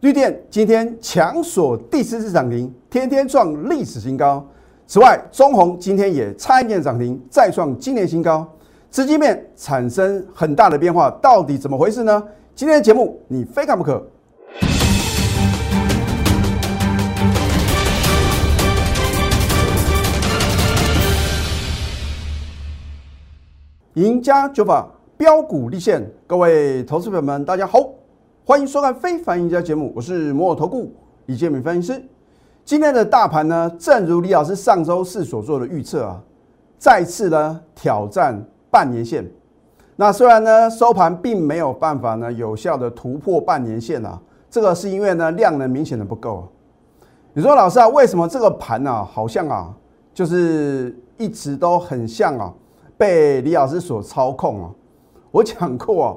绿电今天强锁第四次涨停，天天创历史新高。此外，中红今天也差一点涨停，再创今年新高。资金面产生很大的变化，到底怎么回事呢？今天的节目你非看不可。赢家九法标股立现，各位投资朋友们，大家好，欢迎收看《非凡赢家》节目，我是摩尔投顾李建明分析师。今天的大盘呢，正如李老师上周四所做的预测啊，再次呢挑战半年线。那虽然呢收盘并没有办法呢有效的突破半年线啊，这个是因为呢量能明显的不够。你说老师啊，为什么这个盘呢好像啊就是一直都很像啊？被李老师所操控啊！我讲过啊，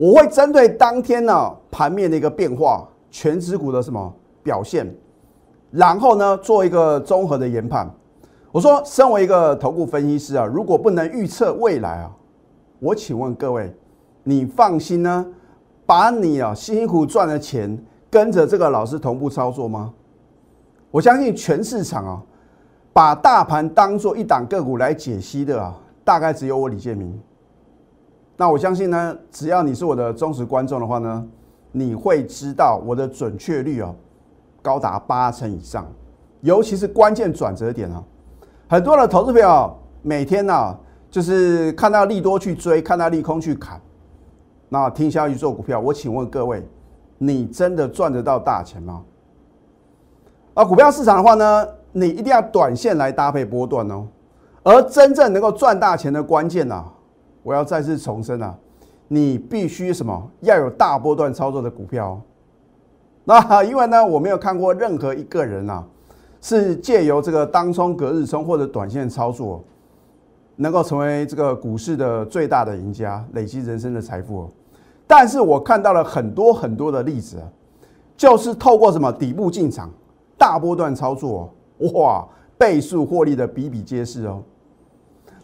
我会针对当天呢盘面的一个变化，全指股的什么表现，然后呢做一个综合的研判。我说，身为一个投顾分析师啊，如果不能预测未来啊，我请问各位，你放心呢，把你啊辛辛苦赚的钱跟着这个老师同步操作吗？我相信全市场啊，把大盘当做一档个股来解析的啊。大概只有我李建明。那我相信呢，只要你是我的忠实观众的话呢，你会知道我的准确率啊，高达八成以上。尤其是关键转折点啊，很多的投资友每天呢，就是看到利多去追，看到利空去砍，那听消息做股票。我请问各位，你真的赚得到大钱吗？而，股票市场的话呢，你一定要短线来搭配波段哦。而真正能够赚大钱的关键呢，我要再次重申啊，你必须什么要有大波段操作的股票。那 因为呢，我没有看过任何一个人啊，是借由这个当冲、隔日冲或者短线操作，能够成为这个股市的最大的赢家，累积人生的财富。但是我看到了很多很多的例子，就是透过什么底部进场、大波段操作，哇，倍数获利的比比皆是哦。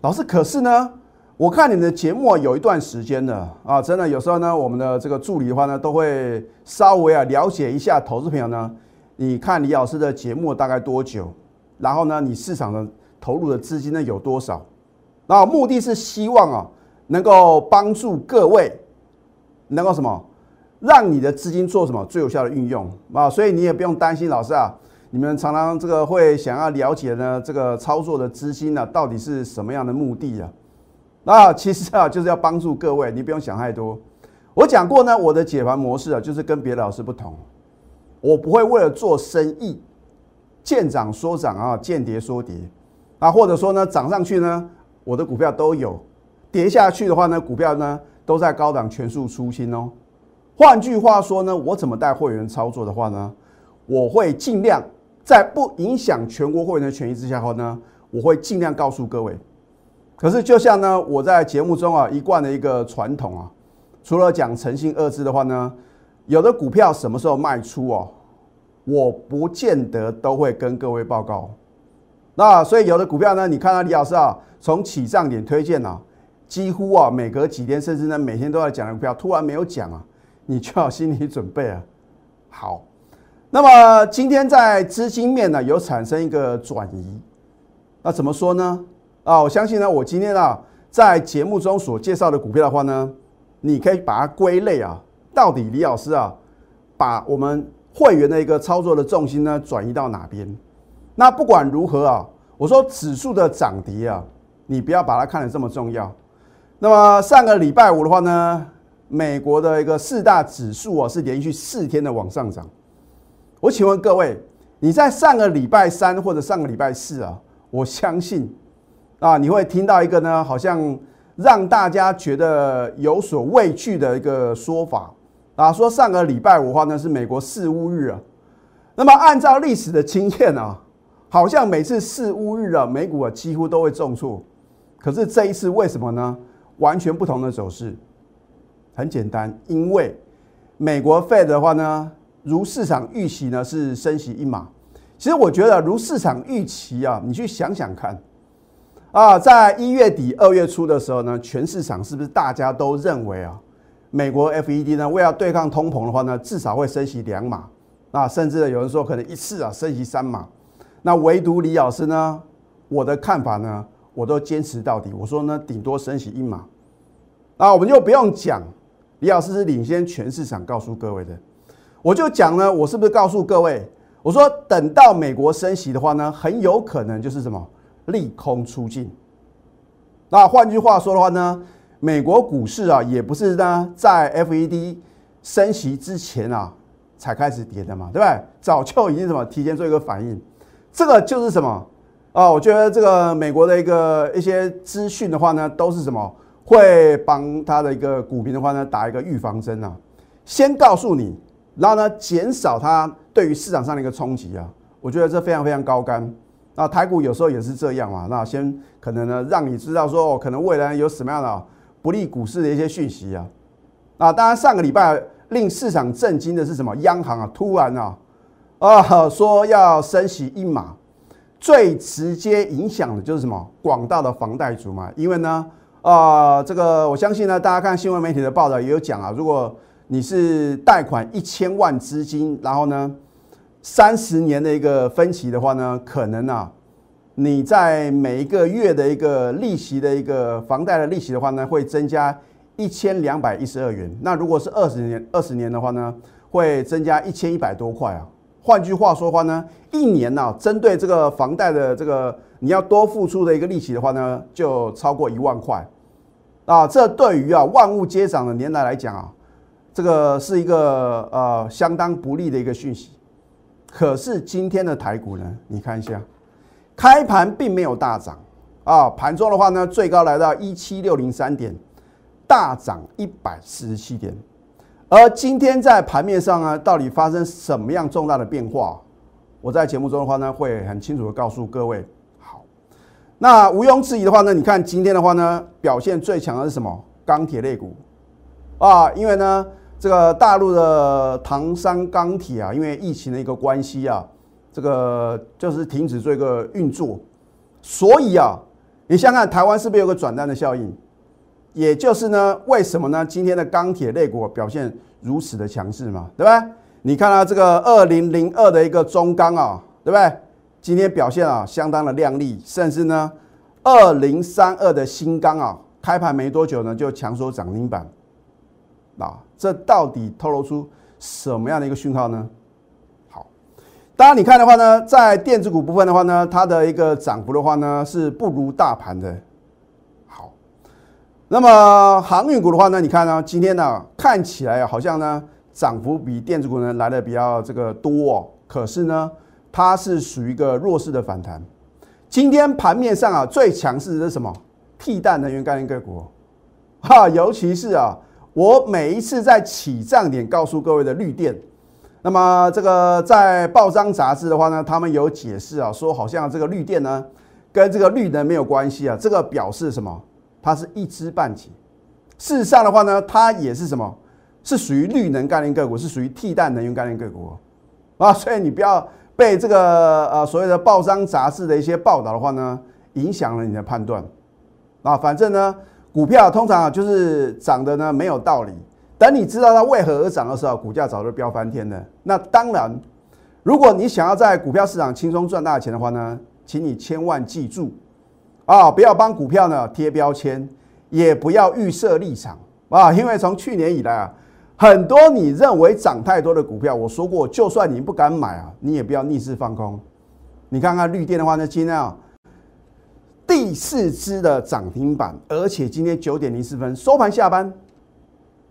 老师，可是呢，我看你的节目有一段时间了啊，真的有时候呢，我们的这个助理的话呢，都会稍微啊了解一下投资朋友呢，你看李老师的节目大概多久？然后呢，你市场的投入的资金呢有多少？那目的是希望啊，能够帮助各位能够什么，让你的资金做什么最有效的运用啊，所以你也不用担心老师啊。你们常常这个会想要了解呢，这个操作的资金呢，到底是什么样的目的啊？那其实啊，就是要帮助各位，你不用想太多。我讲过呢，我的解盘模式啊，就是跟别的老师不同，我不会为了做生意，见涨说涨啊，见跌说跌啊，或者说呢，涨上去呢，我的股票都有；跌下去的话呢，股票呢都在高档全数出清哦。换句话说呢，我怎么带会员操作的话呢，我会尽量。在不影响全国会员的权益之下后呢，我会尽量告诉各位。可是就像呢，我在节目中啊一贯的一个传统啊，除了讲诚信二字的话呢，有的股票什么时候卖出哦，我不见得都会跟各位报告。那所以有的股票呢，你看到李老师啊，从起涨点推荐啊，几乎啊每隔几天甚至呢每天都在讲的股票，突然没有讲啊，你就要心理准备啊。好。那么今天在资金面呢有产生一个转移，那怎么说呢？啊，我相信呢，我今天啊在节目中所介绍的股票的话呢，你可以把它归类啊，到底李老师啊把我们会员的一个操作的重心呢转移到哪边？那不管如何啊，我说指数的涨跌啊，你不要把它看得这么重要。那么上个礼拜五的话呢，美国的一个四大指数啊是连续四天的往上涨。我请问各位，你在上个礼拜三或者上个礼拜四啊，我相信啊，你会听到一个呢，好像让大家觉得有所畏惧的一个说法啊，说上个礼拜五的话呢是美国四乌日啊，那么按照历史的经验啊，好像每次四乌日啊，美股啊几乎都会重挫，可是这一次为什么呢？完全不同的走势，很简单，因为美国 Fed 的话呢。如市场预期呢是升息一码，其实我觉得如市场预期啊，你去想想看，啊，在一月底二月初的时候呢，全市场是不是大家都认为啊，美国 FED 呢，为了对抗通膨的话呢，至少会升息两码，啊，甚至有人说可能一次啊升息三码。那唯独李老师呢，我的看法呢，我都坚持到底。我说呢，顶多升息一码。啊，我们就不用讲，李老师是领先全市场告诉各位的。我就讲呢，我是不是告诉各位，我说等到美国升息的话呢，很有可能就是什么利空出尽。那换句话说的话呢？美国股市啊，也不是呢，在 FED 升息之前啊才开始跌的嘛，对不对？早就已经什么提前做一个反应，这个就是什么啊？我觉得这个美国的一个一些资讯的话呢，都是什么会帮他的一个股民的话呢打一个预防针啊，先告诉你，然后呢减少它对于市场上的一个冲击啊。我觉得这非常非常高干。那台股有时候也是这样嘛，那先可能呢让你知道说哦，可能未来有什么样的。不利股市的一些讯息啊，啊，当然上个礼拜令市场震惊的是什么？央行啊，突然啊，啊说要升息一码，最直接影响的就是什么？广大的房贷族嘛，因为呢，啊，这个我相信呢，大家看新闻媒体的报道也有讲啊，如果你是贷款一千万资金，然后呢，三十年的一个分期的话呢，可能啊。你在每一个月的一个利息的一个房贷的利息的话呢，会增加一千两百一十二元。那如果是二十年二十年的话呢，会增加一千一百多块啊。换句话说话呢，一年呢，针对这个房贷的这个你要多付出的一个利息的话呢，就超过一万块啊。这对于啊万物皆涨的年代来讲啊，这个是一个呃相当不利的一个讯息。可是今天的台股呢，你看一下。开盘并没有大涨啊，盘中的话呢，最高来到一七六零三点，大涨一百四十七点。而今天在盘面上呢，到底发生什么样重大的变化？我在节目中的话呢，会很清楚的告诉各位。好，那毋庸置疑的话呢，你看今天的话呢，表现最强的是什么？钢铁类股啊，因为呢，这个大陆的唐山钢铁啊，因为疫情的一个关系啊。这个就是停止做一个运作，所以啊，你想想台湾是不是有个转单的效应？也就是呢，为什么呢？今天的钢铁类股表现如此的强势嘛，对吧？你看到这个二零零二的一个中钢啊，对不对？今天表现啊相当的亮丽，甚至呢，二零三二的新钢啊，开盘没多久呢就强收涨停板，啊，这到底透露出什么样的一个讯号呢？好当然，你看的话呢，在电子股部分的话呢，它的一个涨幅的话呢是不如大盘的。好，那么航运股的话呢，你看呢，今天呢看起来好像呢涨幅比电子股呢来的比较这个多，哦可是呢它是属于一个弱势的反弹。今天盘面上啊最强势的是什么？替代能源概念个股，哈，尤其是啊，我每一次在起涨点告诉各位的绿电。那么这个在报章杂志的话呢，他们有解释啊，说好像这个绿电呢跟这个绿能没有关系啊，这个表示什么？它是一知半解。事实上的话呢，它也是什么？是属于绿能概念个股，是属于替代能源概念个股啊。所以你不要被这个呃所谓的报章杂志的一些报道的话呢，影响了你的判断啊。反正呢，股票通常就是涨的呢没有道理。等你知道它为何而涨的时候，股价早就飙翻天了。那当然，如果你想要在股票市场轻松赚大钱的话呢，请你千万记住啊，不要帮股票呢贴标签，也不要预设立场啊。因为从去年以来啊，很多你认为涨太多的股票，我说过，就算你不敢买啊，你也不要逆势放空。你看看绿电的话呢，今天啊第四支的涨停板，而且今天九点零四分收盘下班。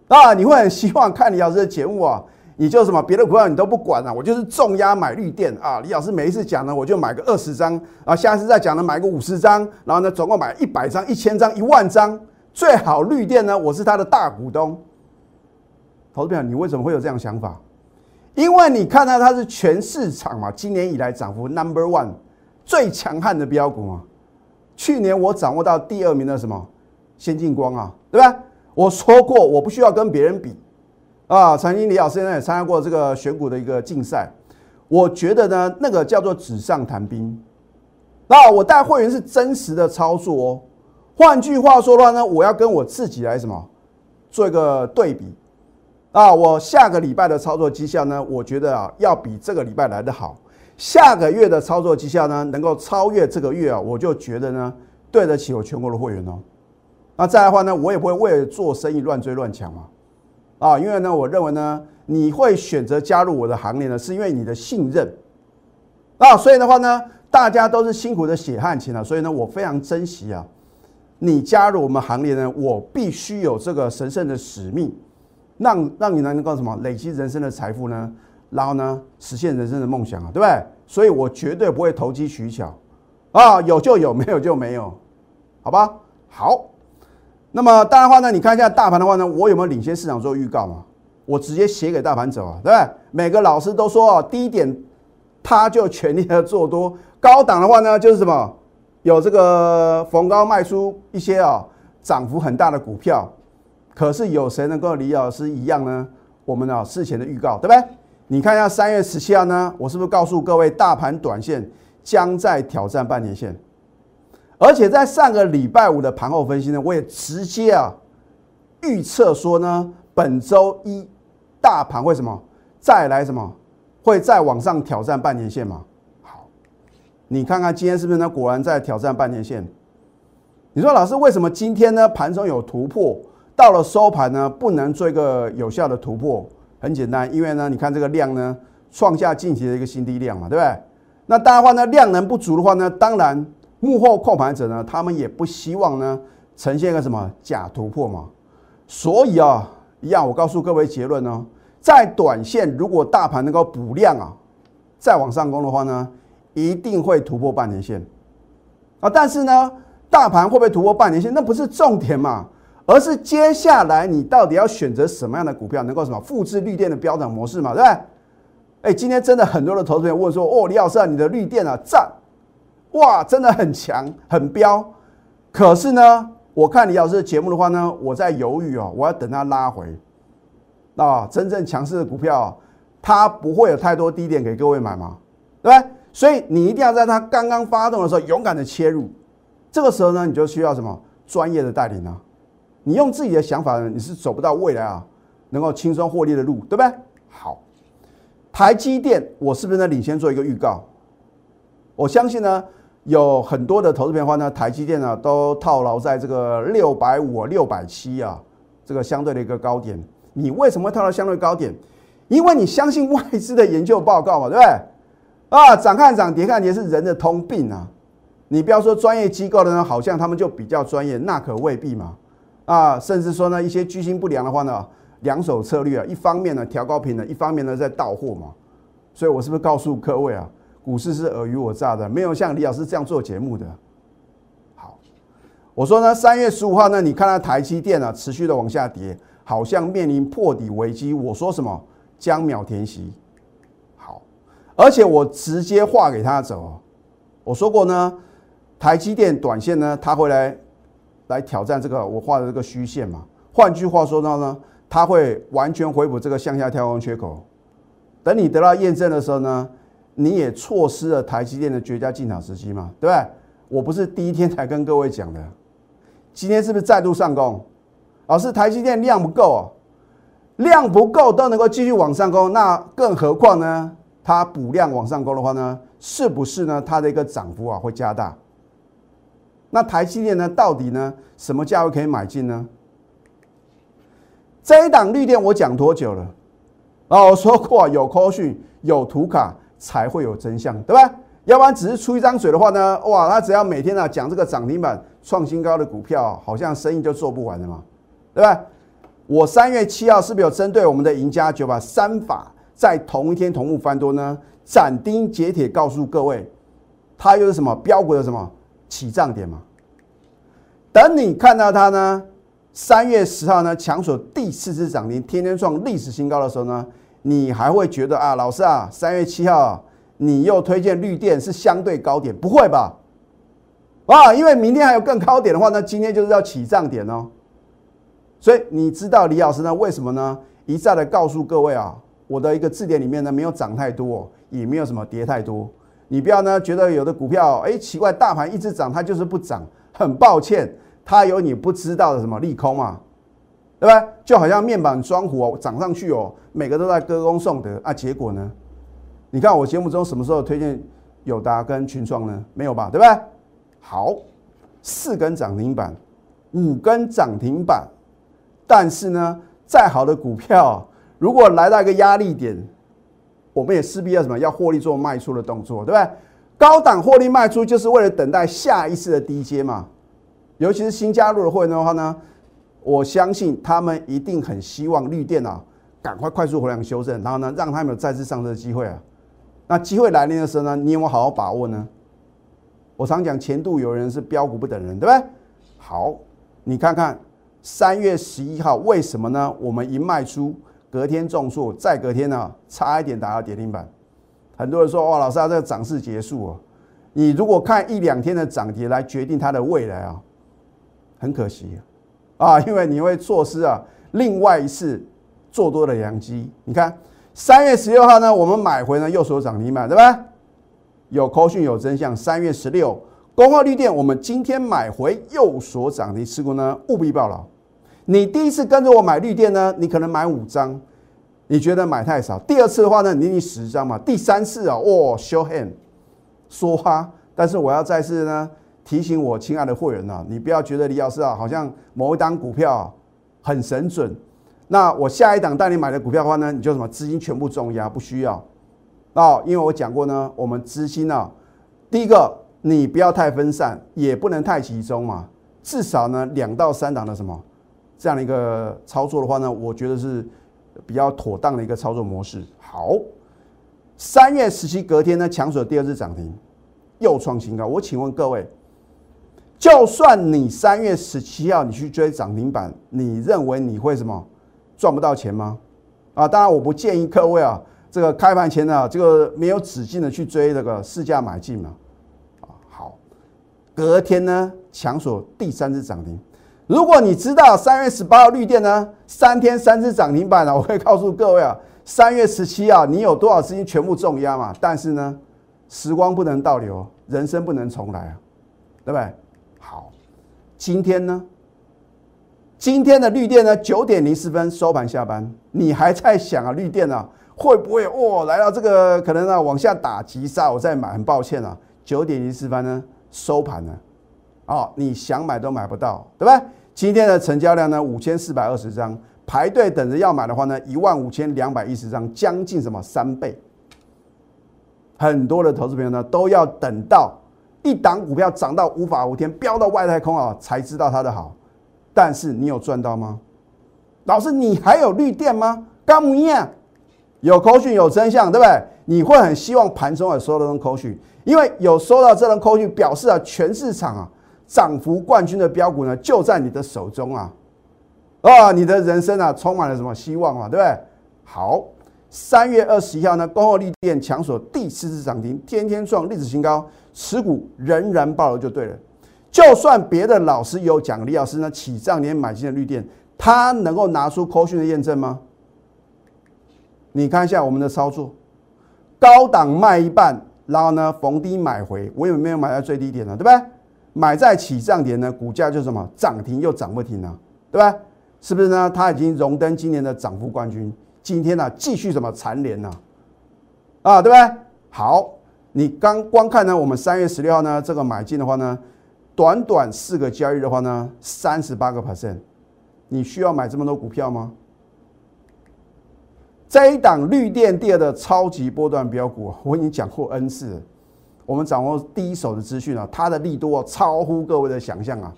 啊，你会很希望看李老师的节目啊？你就什么别的股票你都不管了，我就是重压买绿电啊！李老师每一次讲呢，我就买个二十张啊，下次再讲呢买个五十张，然后呢总共买一百张、一千张、一万张，最好绿电呢我是他的大股东。投资朋你为什么会有这样想法？因为你看到它是全市场嘛，今年以来涨幅 number one 最强悍的标股嘛。去年我掌握到第二名的什么先进光啊，对吧？我说过，我不需要跟别人比啊。曾经李老师呢也参加过这个选股的一个竞赛，我觉得呢，那个叫做纸上谈兵。那我带会员是真实的操作哦。换句话说的话呢，我要跟我自己来什么做一个对比啊。我下个礼拜的操作绩效呢，我觉得啊要比这个礼拜来的好。下个月的操作绩效呢，能够超越这个月啊，我就觉得呢对得起我全国的会员哦。那再来的话呢，我也不会为了做生意乱追乱抢嘛啊，因为呢，我认为呢，你会选择加入我的行列呢，是因为你的信任啊。所以的话呢，大家都是辛苦的血汗钱啊，所以呢，我非常珍惜啊。你加入我们行列呢，我必须有这个神圣的使命，让让你能够什么累积人生的财富呢？然后呢，实现人生的梦想啊，对不对？所以我绝对不会投机取巧啊，有就有，没有就没有，好吧？好，那么当然的话呢，你看一下大盘的话呢，我有没有领先市场做预告嘛？我直接写给大盘走啊，对不对？每个老师都说啊，低点他就全力的做多，高档的话呢，就是什么？有这个逢高卖出一些啊，涨幅很大的股票，可是有谁能够李老师一样呢？我们啊事前的预告，对不对？你看一下三月十七号呢，我是不是告诉各位，大盘短线将在挑战半年线？而且在上个礼拜五的盘后分析呢，我也直接啊预测说呢，本周一大盘会什么再来什么，会再往上挑战半年线嘛？好你看看今天是不是呢？果然在挑战半年线。你说老师为什么今天呢盘中有突破，到了收盘呢不能做一个有效的突破？很简单，因为呢你看这个量呢创下近期的一个新低量嘛，对不对？那当然话呢量能不足的话呢，当然幕后控盘者呢他们也不希望呢呈现一个什么假突破嘛。所以啊，一样我告诉各位结论呢，在短线如果大盘能够补量啊，再往上攻的话呢。一定会突破半年线啊！但是呢，大盘会不会突破半年线？那不是重点嘛，而是接下来你到底要选择什么样的股票，能够什么复制绿电的标准模式嘛？对不对？哎，今天真的很多的投资人问说：“哦，李老师啊，你的绿电啊，赞，哇，真的很强，很彪。”可是呢，我看李老师的节目的话呢，我在犹豫哦，我要等它拉回那，真正强势的股票，它不会有太多低点给各位买嘛？对不对？所以你一定要在它刚刚发动的时候勇敢的切入，这个时候呢，你就需要什么专业的带领啊？你用自己的想法，你是走不到未来啊，能够轻松获利的路，对不对？好，台积电，我是不是能领先做一个预告？我相信呢，有很多的投资片话呢，台积电呢都套牢在这个六百五、六百七啊，这个相对的一个高点。你为什么会套到相对高点？因为你相信外资的研究报告嘛，对不对？啊，涨看涨，跌看跌是人的通病啊！你不要说专业机构的呢，好像他们就比较专业，那可未必嘛！啊，甚至说呢，一些居心不良的话呢，两手策略啊，一方面呢调高平衡，一方面呢在到货嘛。所以我是不是告诉各位啊，股市是尔虞我诈的，没有像李老师这样做节目的。好，我说呢，三月十五号呢，你看到台积电啊持续的往下跌，好像面临破底危机。我说什么？将秒填息。而且我直接画给他走，我说过呢，台积电短线呢，它会来来挑战这个我画的这个虚线嘛。换句话说到呢，它会完全回补这个向下跳空缺口。等你得到验证的时候呢，你也错失了台积电的绝佳进场时机嘛，对不对？我不是第一天才跟各位讲的，今天是不是再度上攻？而是台积电量不够啊，量不够都能够继续往上攻，那更何况呢？它补量往上攻的话呢，是不是呢？它的一个涨幅啊会加大。那台积电呢，到底呢什么价位可以买进呢？这一档绿电我讲多久了？哦，我说过有扣讯有图卡才会有真相，对吧？要不然只是出一张嘴的话呢，哇，他只要每天啊讲这个涨停板创新高的股票，好像生意就做不完了嘛，对吧？我三月七号是不是有针对我们的赢家九把三法？在同一天同步翻多呢，斩钉截铁告诉各位，它又是什么标股的什么起涨点嘛？等你看到它呢，三月十号呢抢锁第四次涨停，天天创历史新高的时候呢，你还会觉得啊，老师啊，三月七号你又推荐绿电是相对高点，不会吧？啊，因为明天还有更高点的话，那今天就是要起涨点哦。所以你知道李老师呢为什么呢？一再的告诉各位啊。我的一个字典里面呢，没有涨太多，也没有什么跌太多。你不要呢觉得有的股票，哎，奇怪，大盘一直涨，它就是不涨。很抱歉，它有你不知道的什么利空嘛。对吧？就好像面板装糊哦，涨上去哦，每个都在歌功颂德啊，结果呢？你看我节目中什么时候推荐友达跟群创呢？没有吧，对吧？好，四根涨停板，五根涨停板，但是呢，再好的股票，如果来到一个压力点，我们也势必要什么？要获利做卖出的动作，对不对？高档获利卖出，就是为了等待下一次的低阶嘛。尤其是新加入的会员的话呢，我相信他们一定很希望绿电啊，赶快快速回量修正，然后呢，让他们有再次上车的机会啊。那机会来临的时候呢，你有没有好好把握呢？我常讲前度有人是标股不等人，对不对？好，你看看三月十一号为什么呢？我们一卖出，隔天重挫，再隔天呢，差一点打到跌停板。很多人说：“哇，老师啊，这个涨势结束哦。”你如果看一两天的涨跌来决定它的未来啊，很可惜啊，因为你会错失啊另外一次做多的良机。你看三月十六号呢，我们买回呢右所涨停板，对吧？有口讯有真相。三月十六，公号绿电，我们今天买回右所涨停，持股呢务必报牢。你第一次跟着我买绿电呢，你可能买五张。你觉得买太少？第二次的话呢，你你十张嘛。第三次啊，哇，show hand，说哈。但是我要再次呢提醒我亲爱的会员啊，你不要觉得李老师啊好像某一档股票很神准。那我下一档带你买的股票的话呢，你就什么资金全部重压，不需要啊。因为我讲过呢，我们资金啊，第一个你不要太分散，也不能太集中嘛。至少呢两到三档的什么这样的一个操作的话呢，我觉得是。比较妥当的一个操作模式。好，三月十七隔天呢，强锁第二次涨停，又创新高。我请问各位，就算你三月十七号你去追涨停板，你认为你会什么赚不到钱吗？啊，当然我不建议各位啊，这个开盘前呢，这个没有止境的去追这个市价买进嘛。好，隔天呢，强锁第三次涨停。如果你知道三月十八号绿电呢，三天三次涨停板了，我可以告诉各位啊，三月十七啊，你有多少资金全部重压嘛？但是呢，时光不能倒流，人生不能重来啊，对不对？好，今天呢，今天的绿电呢，九点零四分收盘下班，你还在想啊，绿电啊会不会哦来到这个可能啊往下打急杀，我再买？很抱歉啊，九点零四分呢收盘了。哦，你想买都买不到，对吧？今天的成交量呢，五千四百二十张，排队等着要买的话呢，一万五千两百一十张，将近什么三倍。很多的投资朋友呢，都要等到一档股票涨到无法无天，飙到外太空啊，才知道它的好。但是你有赚到吗？老师，你还有绿电吗？干么样？有口讯有真相，对不对？你会很希望盘中有收到这种口讯，因为有收到这种口讯，表示啊，全市场啊。涨幅冠军的标股呢，就在你的手中啊！啊，你的人生啊，充满了什么希望啊？对不对？好，三月二十一号呢，公后利电强锁第四次涨停，天天创历史新高，持股仍然爆了就对了。就算别的老师有讲，李老师呢起涨年买进的绿电，他能够拿出科讯的验证吗？你看一下我们的操作，高档卖一半，然后呢逢低买回，我有没有买在最低点呢？对不对？买在起涨点呢，股价就什么涨停又涨不停了，对吧？是不是呢？它已经荣登今年的涨幅冠军，今天呢继续什么蝉联呢？啊，对不对？好，你刚光看呢，我们三月十六号呢这个买进的话呢，短短四个交易的话呢，三十八个 percent，你需要买这么多股票吗？这一档绿电电的超级波段标股，我已经讲过 N 次。我们掌握第一手的资讯啊，它的力度超乎各位的想象啊，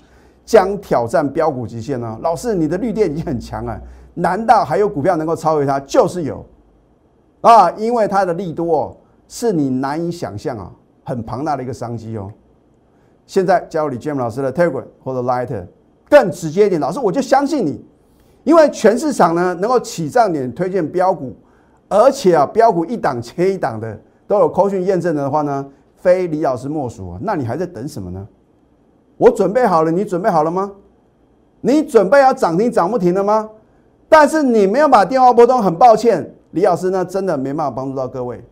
将挑战标股极限呢。老师，你的绿电已经很强了，难道还有股票能够超越它？就是有啊，因为它的力度哦，是你难以想象啊，很庞大的一个商机哦。现在加入李建老师的 Telegram 或者 Lighter，更直接一点，老师我就相信你，因为全市场呢能够起涨点推荐标股，而且啊标股一档接一档的都有扣讯验证的话呢。非李老师莫属啊！那你还在等什么呢？我准备好了，你准备好了吗？你准备要涨停涨不停了吗？但是你没有把电话拨通，很抱歉，李老师呢真的没办法帮助到各位。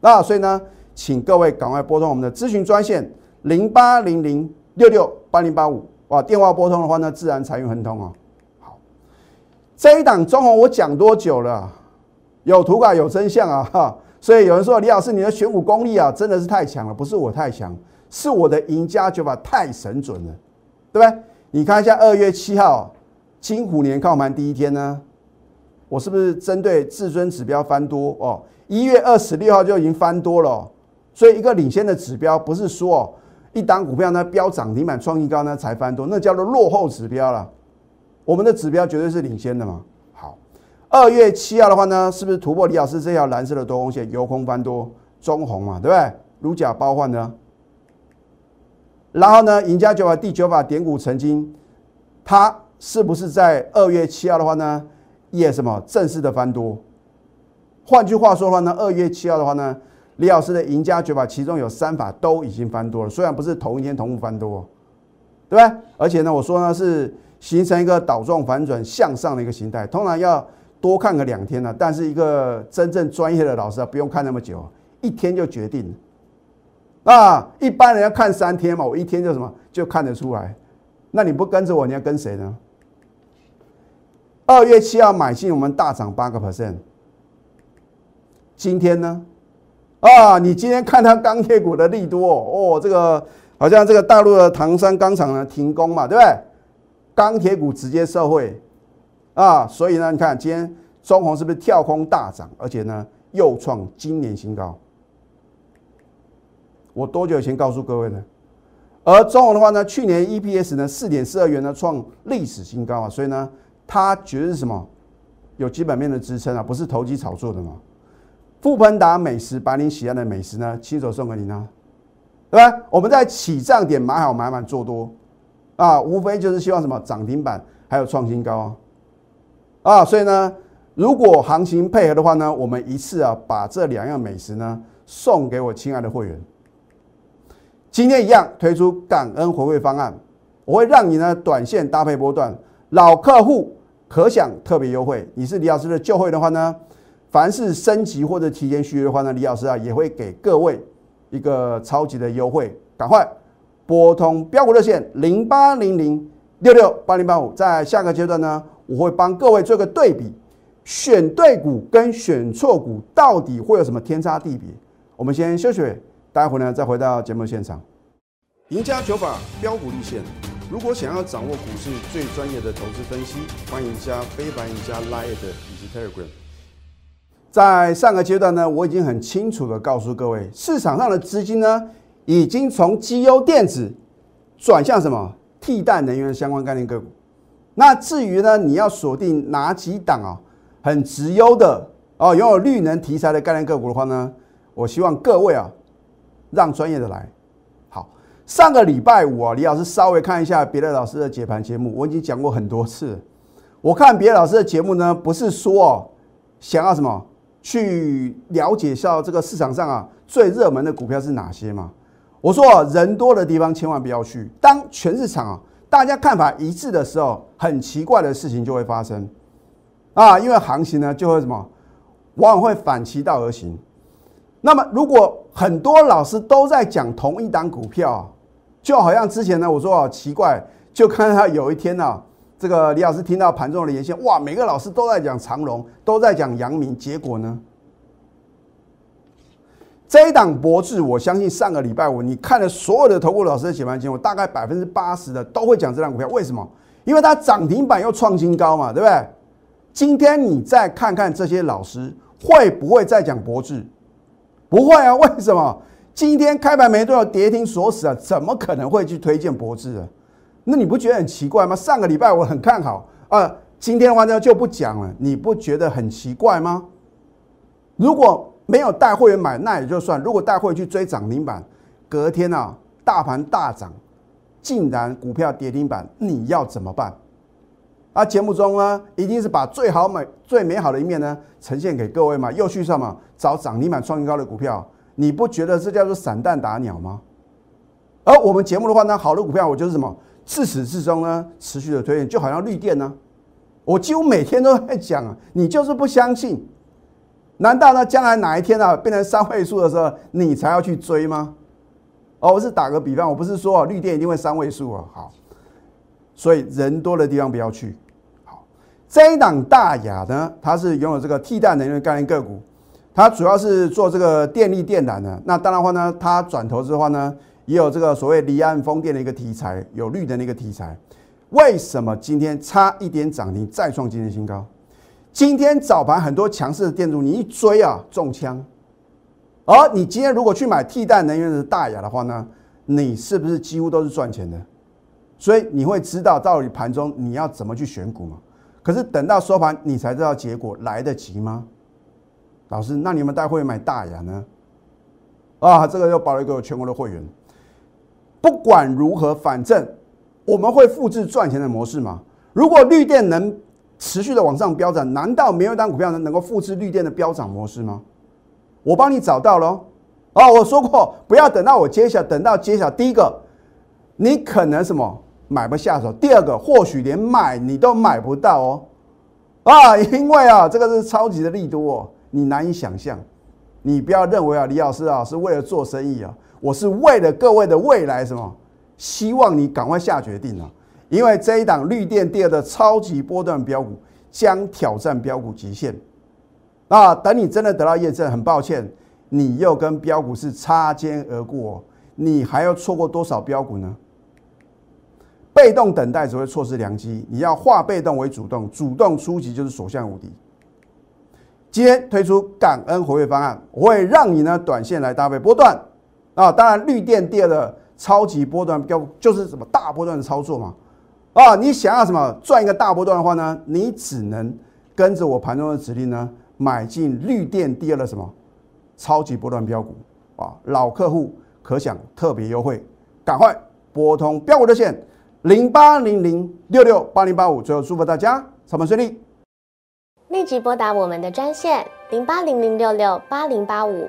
那所以呢，请各位赶快拨通我们的咨询专线零八零零六六八零八五哇！电话拨通的话呢，自然财运亨通啊。好，这一档中红我讲多久了？有图卡有真相啊！哈，所以有人说李老师你的选股功力啊真的是太强了，不是我太强，是我的赢家九法太神准了，对不对？你看一下二月七号金虎年靠盘第一天呢，我是不是针对至尊指标翻多哦？一月二十六号就已经翻多了，所以一个领先的指标不是说哦一档股票呢飙涨停板创新高呢才翻多，那叫做落后指标了。我们的指标绝对是领先的嘛。二月七号的话呢，是不是突破李老师这条蓝色的多空线，由空翻多，中红嘛，对不对？如假包换呢？然后呢，赢家九法第九法点股成金，它是不是在二月七号的话呢，也什么正式的翻多？换句话说的话呢，二月七号的话呢，李老师的赢家九法其中有三法都已经翻多了，虽然不是同一天同步翻多，对不对？而且呢，我说呢是。形成一个倒状反转向上的一个形态，通常要多看个两天呢。但是一个真正专业的老师啊，不用看那么久，一天就决定了。啊，一般人要看三天嘛，我一天就什么就看得出来。那你不跟着我，你要跟谁呢？二月七号买进，我们大涨八个 percent。今天呢？啊，你今天看它钢铁股的利多哦，这个好像这个大陆的唐山钢厂呢停工嘛，对不对？钢铁股直接受惠啊，所以呢，你看今天中红是不是跳空大涨，而且呢又创今年新高？我多久以前告诉各位呢？而中红的话呢，去年 EPS 呢四点四二元呢创历史新高啊，所以呢它绝对是什么有基本面的支撑啊，不是投机炒作的嘛。富鹏达美食把你喜爱的美食呢亲手送给你呢，对吧？我们在起涨点买好买满做多。啊，无非就是希望什么涨停板，还有创新高啊！啊，所以呢，如果行情配合的话呢，我们一次啊把这两样美食呢送给我亲爱的会员。今天一样推出感恩回馈方案，我会让你呢短线搭配波段，老客户可享特别优惠。你是李老师的旧会的话呢，凡是升级或者提前续约的话呢，李老师啊也会给各位一个超级的优惠，赶快！拨通标股热线零八零零六六八零八五，在下个阶段呢，我会帮各位做个对比，选对股跟选错股到底会有什么天差地别？我们先休息，待会呢再回到节目现场。赢家九法标股立线，如果想要掌握股市最专业的投资分析，欢迎加非凡、赢家 Line 以及 Telegram。在上个阶段呢，我已经很清楚的告诉各位，市场上的资金呢。已经从绩优电子转向什么替代能源相关概念个股。那至于呢，你要锁定哪几档啊，很直优的哦，拥有绿能题材的概念个股的话呢，我希望各位啊，让专业的来。好，上个礼拜五啊，李老师稍微看一下别的老师的解盘节目，我已经讲过很多次。我看别的老师的节目呢，不是说想要什么去了解一下这个市场上啊最热门的股票是哪些嘛？我说人多的地方千万不要去。当全市场啊大家看法一致的时候，很奇怪的事情就会发生啊，因为行情呢就会什么，往往会反其道而行。那么如果很多老师都在讲同一档股票，就好像之前呢我说啊奇怪，就看到有一天呢，这个李老师听到盘中的连线，哇，每个老师都在讲长隆，都在讲阳明，结果呢？这一档博智，我相信上个礼拜五你看了所有的投顾老师的解盘节目，大概百分之八十的都会讲这档股票。为什么？因为它涨停板又创新高嘛，对不对？今天你再看看这些老师会不会再讲博智？不会啊，为什么？今天开盘没多少，跌停锁死啊，怎么可能会去推荐博智啊？那你不觉得很奇怪吗？上个礼拜我很看好啊，今天的话呢就不讲了，你不觉得很奇怪吗？如果没有带会员买那也就算，如果带会员去追涨停板，隔天啊大盘大涨，竟然股票跌停板，你要怎么办？啊，节目中呢一定是把最好美、最美好的一面呢呈现给各位嘛，又去什么找涨停板创新高的股票，你不觉得这叫做散弹打鸟吗？而我们节目的话呢，好的股票我就是什么自始至终呢持续的推荐，就好像绿电呢，我几乎每天都在讲啊，你就是不相信。难道呢，将来哪一天啊变成三位数的时候，你才要去追吗？哦，我是打个比方，我不是说绿电一定会三位数啊。好，所以人多的地方不要去。好，这一档大雅呢，它是拥有这个替代能源概念个股，它主要是做这个电力电缆的。那当然话呢，它转投资的话呢，也有这个所谓离岸风电的一个题材，有绿的那个题材。为什么今天差一点涨停再创今天新高？今天早盘很多强势的电阻，你一追啊中枪。而你今天如果去买替代能源的大雅的话呢，你是不是几乎都是赚钱的？所以你会知道到底盘中你要怎么去选股吗？可是等到收盘你才知道结果，来得及吗？老师，那你们待会买大雅呢？啊，这个又保了一个全国的会员。不管如何，反正。我们会复制赚钱的模式嘛？如果绿电能持续的往上飙涨，难道没有一档股票能能够复制绿电的飙涨模式吗？我帮你找到了哦，我说过不要等到我揭晓，等到揭晓，第一个你可能什么买不下手，第二个或许连买你都买不到哦啊，因为啊这个是超级的利多哦，你难以想象。你不要认为啊李老师啊是为了做生意啊，我是为了各位的未来什么？希望你赶快下决定啊，因为这一档绿电第二的超级波段标股将挑战标股极限。那等你真的得到验证，很抱歉，你又跟标股是擦肩而过，你还要错过多少标股呢？被动等待只会错失良机，你要化被动为主动，主动出击就是所向无敌。今天推出感恩活跃方案，我会让你呢短线来搭配波段啊，当然绿电第二的。超级波段标就是什么大波段的操作嘛？啊，你想要什么赚一个大波段的话呢？你只能跟着我盘中的指令呢，买进绿电第二的什么超级波段标股啊！老客户可享特别优惠，赶快拨通标股热线零八零零六六八零八五。最后祝福大家操盘顺利，立即拨打我们的专线零八零零六六八零八五。